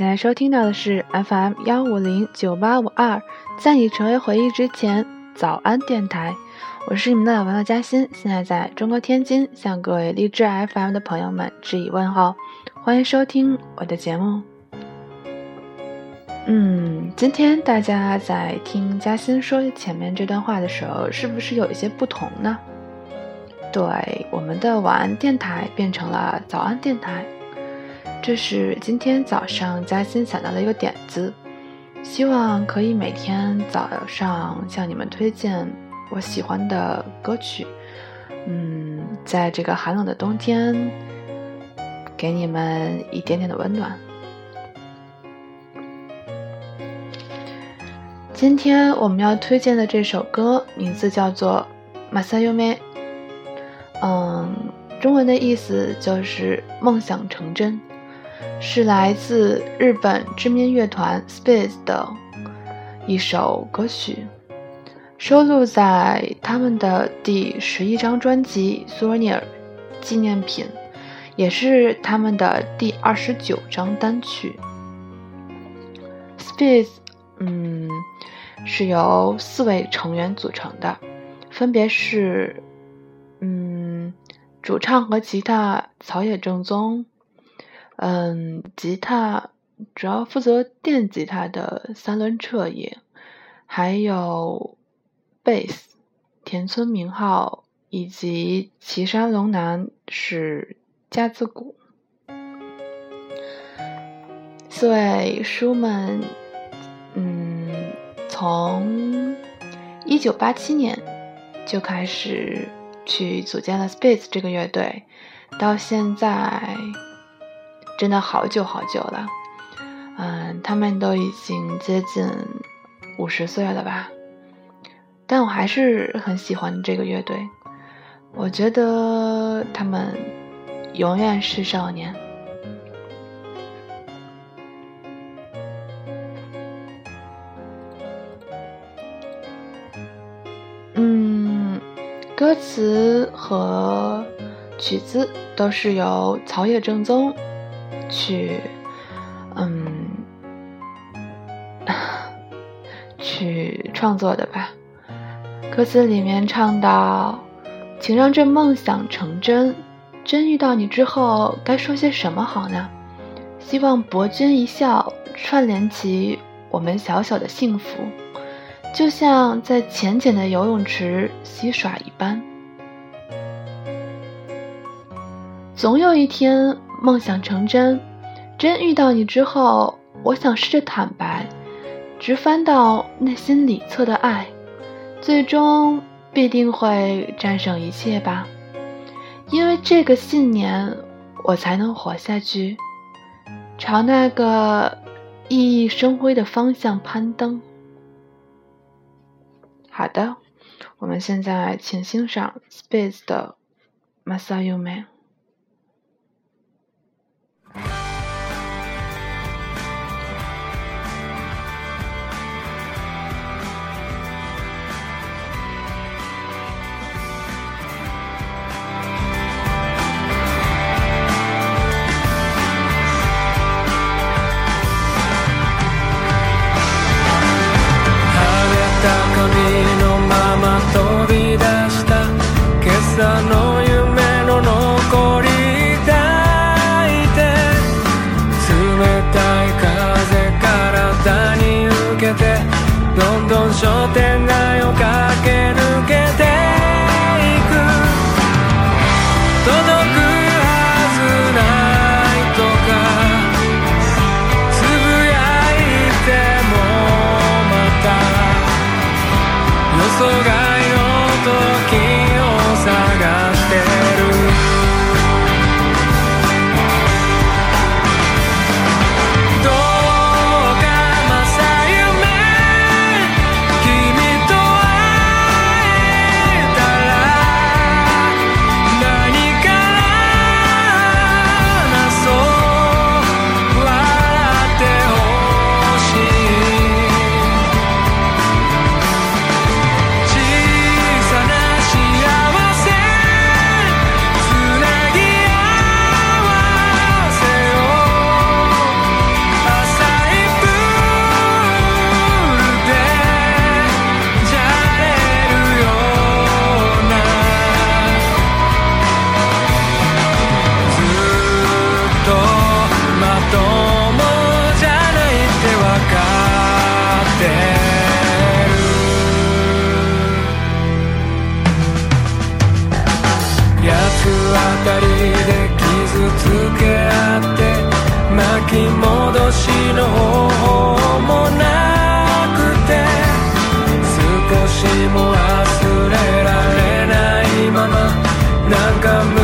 现在收听到的是 FM 幺五零九八五二，在你成为回忆之前，早安电台，我是你们的老朋友嘉欣，现在在中国天津，向各位励志 FM 的朋友们致以问候，欢迎收听我的节目。嗯，今天大家在听嘉欣说前面这段话的时候，是不是有一些不同呢？对，我们的晚安电台变成了早安电台。这是今天早上嘉欣想到的一个点子，希望可以每天早上向你们推荐我喜欢的歌曲。嗯，在这个寒冷的冬天，给你们一点点的温暖。今天我们要推荐的这首歌名字叫做《Masayome》，嗯，中文的意思就是梦想成真。是来自日本知名乐团 Space 的一首歌曲，收录在他们的第十一张专辑《Souvenir》纪念品，也是他们的第二十九张单曲。Space，嗯，是由四位成员组成的，分别是，嗯，主唱和吉他草野正宗。嗯，吉他主要负责电吉他的三轮彻也，还有贝斯田村明浩以及岐山龙男是架子鼓。四位叔们，嗯，从一九八七年就开始去组建了 Space 这个乐队，到现在。真的好久好久了，嗯，他们都已经接近五十岁了吧？但我还是很喜欢这个乐队，我觉得他们永远是少年。嗯，歌词和曲子都是由草野正宗。去，嗯，去创作的吧。歌词里面唱到：“请让这梦想成真，真遇到你之后，该说些什么好呢？希望博君一笑，串联起我们小小的幸福，就像在浅浅的游泳池嬉耍一般。总有一天。”梦想成真，真遇到你之后，我想试着坦白，直翻到内心里侧的爱，最终必定会战胜一切吧。因为这个信念，我才能活下去，朝那个熠熠生辉的方向攀登。好的，我们现在请欣赏 Space 的 Masayume。髪のまま飛び出した今朝の夢の残り抱いて冷たい風体に受けてどんどん商店街しの方法もなくて少しも忘れられないままなんか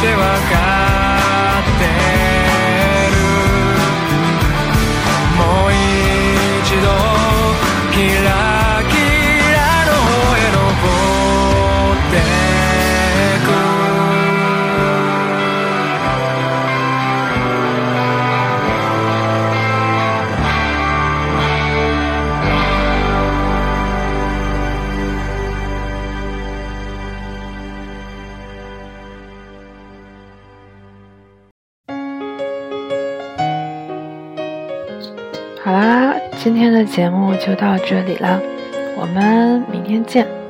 ってわかっ 好啦，今天的节目就到这里了，我们明天见。